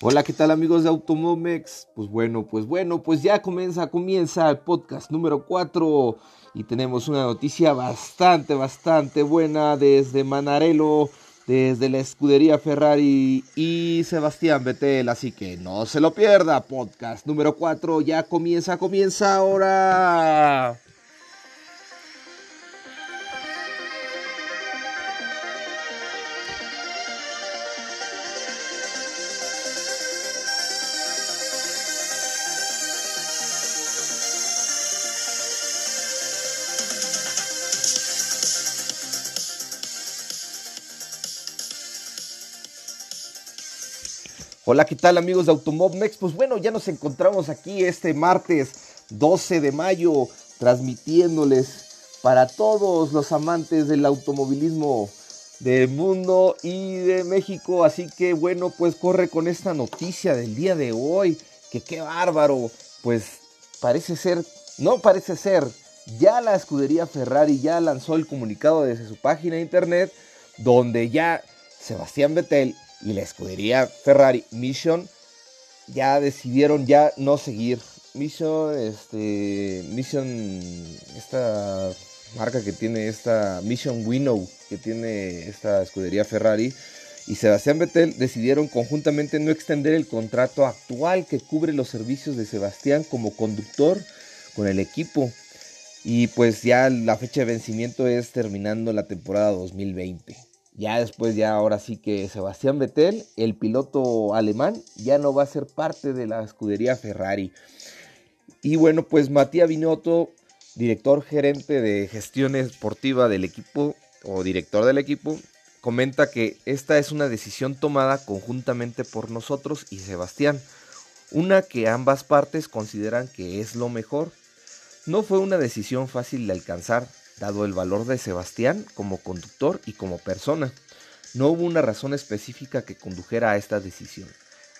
Hola, ¿qué tal amigos de Automomex? Pues bueno, pues bueno, pues ya comienza, comienza el podcast número 4 y tenemos una noticia bastante, bastante buena desde Manarelo, desde la escudería Ferrari y Sebastián Vettel, así que no se lo pierda, podcast número 4 ya comienza, comienza ahora. Hola, ¿qué tal amigos de Automobmex? Pues bueno, ya nos encontramos aquí este martes 12 de mayo transmitiéndoles para todos los amantes del automovilismo del mundo y de México. Así que bueno, pues corre con esta noticia del día de hoy, que qué bárbaro. Pues parece ser, no parece ser, ya la escudería Ferrari ya lanzó el comunicado desde su página de internet donde ya Sebastián Vettel y la escudería Ferrari Mission ya decidieron ya no seguir. Mission, este, Mission, esta marca que tiene esta Mission Winnow que tiene esta escudería Ferrari y Sebastián Vettel decidieron conjuntamente no extender el contrato actual que cubre los servicios de Sebastián como conductor con el equipo. Y pues ya la fecha de vencimiento es terminando la temporada 2020. Ya después, ya ahora sí que Sebastián Vettel, el piloto alemán, ya no va a ser parte de la escudería Ferrari. Y bueno, pues Matías Binotto, director gerente de gestión esportiva del equipo o director del equipo, comenta que esta es una decisión tomada conjuntamente por nosotros y Sebastián, una que ambas partes consideran que es lo mejor. No fue una decisión fácil de alcanzar, dado el valor de Sebastián como conductor y como persona. No hubo una razón específica que condujera a esta decisión,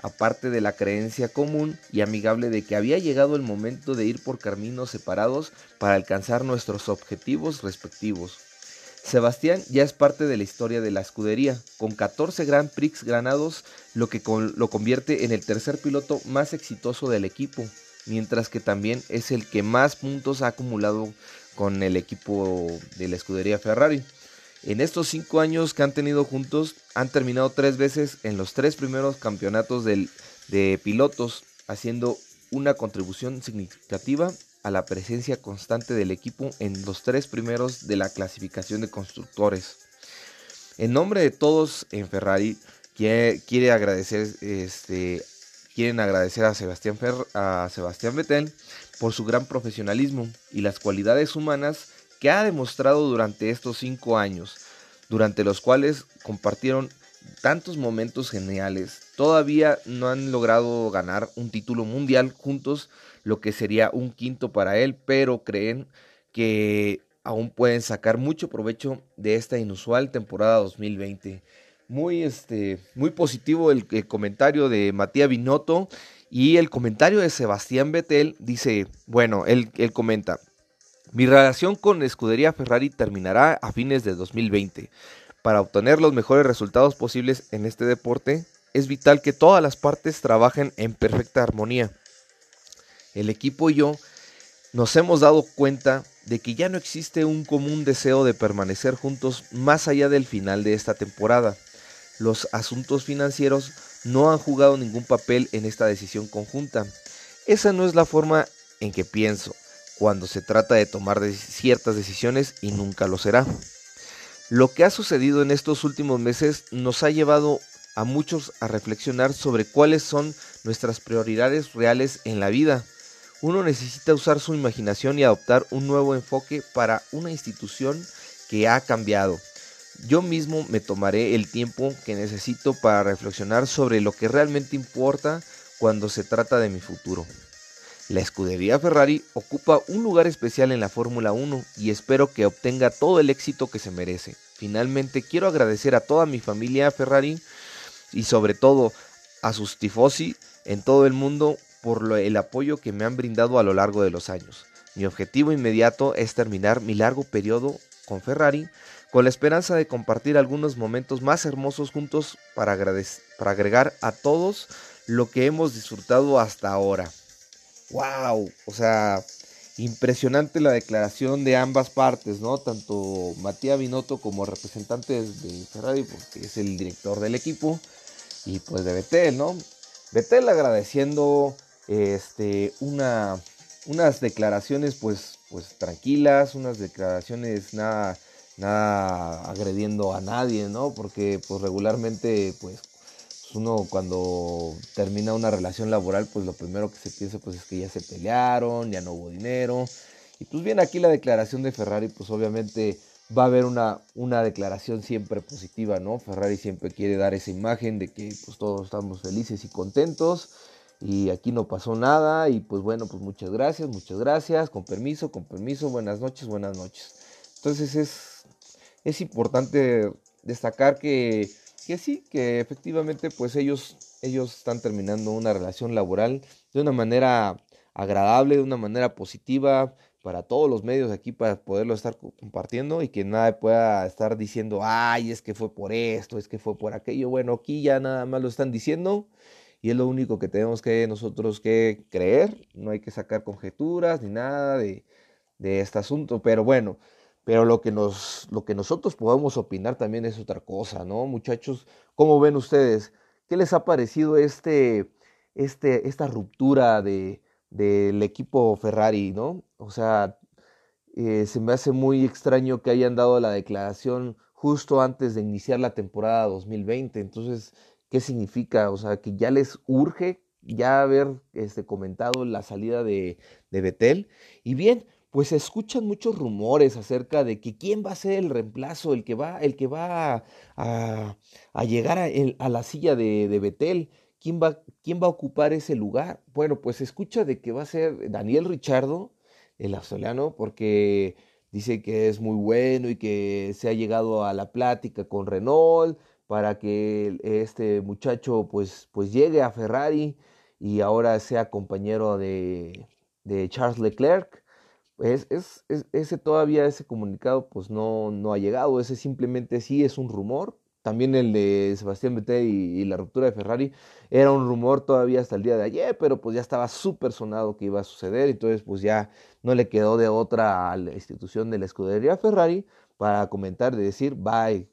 aparte de la creencia común y amigable de que había llegado el momento de ir por caminos separados para alcanzar nuestros objetivos respectivos. Sebastián ya es parte de la historia de la escudería, con 14 Grand Prix ganados, lo que lo convierte en el tercer piloto más exitoso del equipo, mientras que también es el que más puntos ha acumulado con el equipo de la escudería Ferrari. En estos cinco años que han tenido juntos, han terminado tres veces en los tres primeros campeonatos de pilotos, haciendo una contribución significativa a la presencia constante del equipo en los tres primeros de la clasificación de constructores. En nombre de todos en Ferrari, quiere, agradecer, este, quieren agradecer a Sebastián, a Sebastián Vettel por su gran profesionalismo y las cualidades humanas que ha demostrado durante estos cinco años, durante los cuales compartieron tantos momentos geniales. Todavía no han logrado ganar un título mundial juntos, lo que sería un quinto para él, pero creen que aún pueden sacar mucho provecho de esta inusual temporada 2020. Muy, este, muy positivo el, comentario de Matías Binotto y el comentario de Sebastián Vettel dice, bueno, él, él comenta, mi relación con Escudería Ferrari terminará a fines de 2020. Para obtener los mejores resultados posibles en este deporte, es vital que todas las partes trabajen en perfecta armonía. El equipo y yo nos hemos dado cuenta de que ya no existe un común deseo de permanecer juntos más allá del final de esta temporada. Los asuntos financieros no han jugado ningún papel en esta decisión conjunta. Esa no es la forma en que pienso cuando se trata de tomar ciertas decisiones y nunca lo será. Lo que ha sucedido en estos últimos meses nos ha llevado a muchos a reflexionar sobre cuáles son nuestras prioridades reales en la vida. Uno necesita usar su imaginación y adoptar un nuevo enfoque para una institución que ha cambiado. Yo mismo me tomaré el tiempo que necesito para reflexionar sobre lo que realmente importa cuando se trata de mi futuro. La escudería Ferrari ocupa un lugar especial en la Fórmula 1 y espero que obtenga todo el éxito que se merece. Finalmente quiero agradecer a toda mi familia Ferrari y sobre todo a sus tifosi en todo el mundo por el apoyo que me han brindado a lo largo de los años. Mi objetivo inmediato es terminar mi largo periodo con Ferrari con la esperanza de compartir algunos momentos más hermosos juntos para, para agregar a todos lo que hemos disfrutado hasta ahora. ¡Wow! O sea, impresionante la declaración de ambas partes, ¿no? Tanto Matías Binotto como representante de Ferrari, porque es el director del equipo, y pues de Betel, ¿no? Betel agradeciendo este, una, unas declaraciones pues, pues tranquilas, unas declaraciones nada, nada agrediendo a nadie, ¿no? Porque pues regularmente pues uno cuando termina una relación laboral, pues lo primero que se piensa pues es que ya se pelearon, ya no hubo dinero. Y pues bien, aquí la declaración de Ferrari, pues obviamente va a haber una, una declaración siempre positiva, ¿no? Ferrari siempre quiere dar esa imagen de que pues todos estamos felices y contentos y aquí no pasó nada y pues bueno, pues muchas gracias, muchas gracias, con permiso, con permiso, buenas noches, buenas noches. Entonces es, es importante destacar que que sí, que efectivamente pues ellos, ellos están terminando una relación laboral de una manera agradable, de una manera positiva para todos los medios aquí para poderlo estar compartiendo y que nadie pueda estar diciendo, ay, es que fue por esto, es que fue por aquello. Bueno, aquí ya nada más lo están diciendo y es lo único que tenemos que nosotros que creer, no hay que sacar conjeturas ni nada de, de este asunto, pero bueno, pero lo que, nos, lo que nosotros podemos opinar también es otra cosa, ¿no? Muchachos, ¿cómo ven ustedes? ¿Qué les ha parecido este, este, esta ruptura de, del equipo Ferrari, ¿no? O sea, eh, se me hace muy extraño que hayan dado la declaración justo antes de iniciar la temporada 2020. Entonces, ¿qué significa? O sea, que ya les urge ya haber este, comentado la salida de, de Betel. Y bien, pues se escuchan muchos rumores acerca de que quién va a ser el reemplazo, el que va, el que va a, llegar a, a, la silla de, de Betel, ¿quién va, quién va a ocupar ese lugar. Bueno, pues se escucha de que va a ser Daniel Richardo, el australiano, porque dice que es muy bueno y que se ha llegado a la plática con Renault para que este muchacho pues, pues llegue a Ferrari y ahora sea compañero de, de Charles Leclerc. Es, es, ese todavía, ese comunicado, pues no, no ha llegado. Ese simplemente sí es un rumor. También el de Sebastián Vettel y, la ruptura de Ferrari era un rumor todavía hasta el día de ayer, pero pues ya estaba súper sonado que iba a suceder. Entonces, pues ya no le quedó de otra a la institución de la escudería Ferrari para comentar, de decir, bye,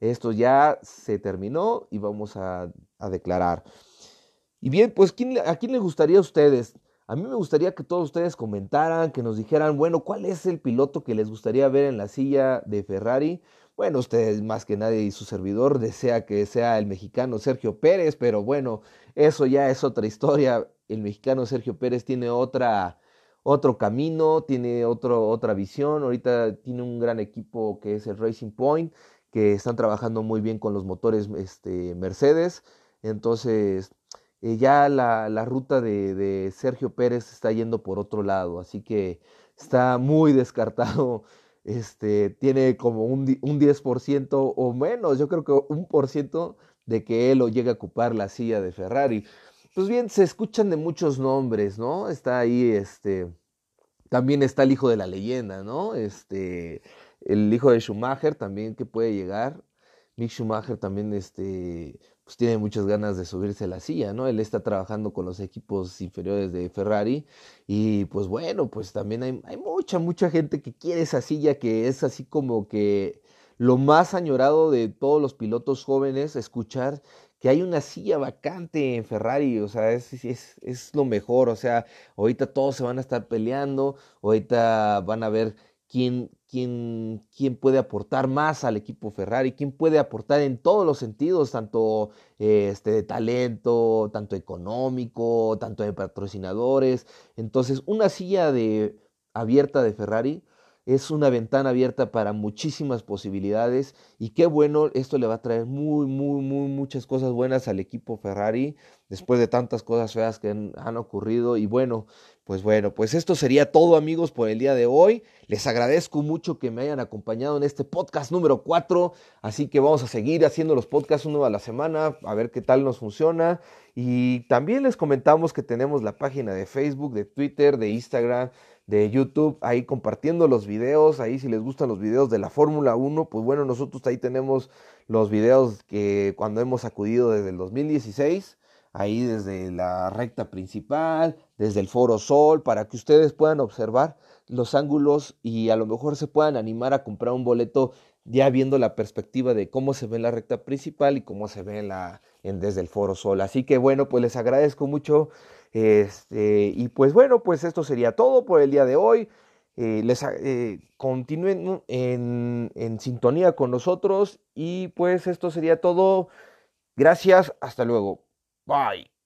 esto ya se terminó y vamos a, declarar. Y bien, pues ¿quién, ¿a quién le gustaría a ustedes? A mí me gustaría que todos ustedes comentaran, que nos dijeran, bueno, ¿cuál es el piloto que les gustaría ver en la silla de Ferrari? Bueno, ustedes más que nadie y su servidor desea que sea el mexicano Sergio Pérez, pero bueno, eso ya es otra historia. El mexicano Sergio Pérez tiene otra, otro camino, tiene otro, otra visión. Ahorita tiene un gran equipo que es el Racing Point, que están trabajando muy bien con los motores este, Mercedes. Entonces, eh, ya la, la ruta de, de, Sergio Pérez está yendo por otro lado, así que está muy descartado. Este, tiene como un, un 10% o menos, yo creo que un por ciento de que él lo llegue a ocupar la silla de Ferrari. Pues bien, se escuchan de muchos nombres, ¿no? Está ahí, este, también está el hijo de la leyenda, ¿no? Este, el hijo de Schumacher también que puede llegar. Mick Schumacher también, este, pues tiene muchas ganas de subirse a la silla, ¿no? Él está trabajando con los equipos inferiores de Ferrari y pues bueno, pues también hay, hay mucha, mucha gente que quiere esa silla que es así como que lo más añorado de todos los pilotos jóvenes, escuchar que hay una silla vacante en Ferrari, o sea, es, es, es lo mejor, o sea, ahorita todos se van a estar peleando, ahorita van a ver quién, quién, quién puede aportar más al equipo Ferrari, quién puede aportar en todos los sentidos, tanto este, de talento, tanto económico, tanto de patrocinadores. Entonces, una silla de, abierta de Ferrari es una ventana abierta para muchísimas posibilidades y qué bueno, esto le va a traer muy, muy, muy, muchas cosas buenas al equipo Ferrari después de tantas cosas feas que han, ocurrido y bueno, pues bueno, pues esto sería todo amigos por el día de hoy. Les agradezco mucho que me hayan acompañado en este podcast número 4. Así que vamos a seguir haciendo los podcasts uno a la semana, a ver qué tal nos funciona. Y también les comentamos que tenemos la página de Facebook, de Twitter, de Instagram, de YouTube, ahí compartiendo los videos. Ahí si les gustan los videos de la Fórmula 1, pues bueno, nosotros ahí tenemos los videos que cuando hemos acudido desde el 2016 ahí desde la recta principal, desde el Foro Sol, para que ustedes puedan observar los ángulos y a lo mejor se puedan animar a comprar un boleto ya viendo la perspectiva de cómo se ve en la recta principal y cómo se ve la, en, desde el Foro Sol. Así que bueno, pues les agradezco mucho. Este, y pues bueno, pues esto sería todo por el día de hoy. Eh, les eh, continúen en, en sintonía con nosotros y pues esto sería todo. Gracias, hasta luego. Bye.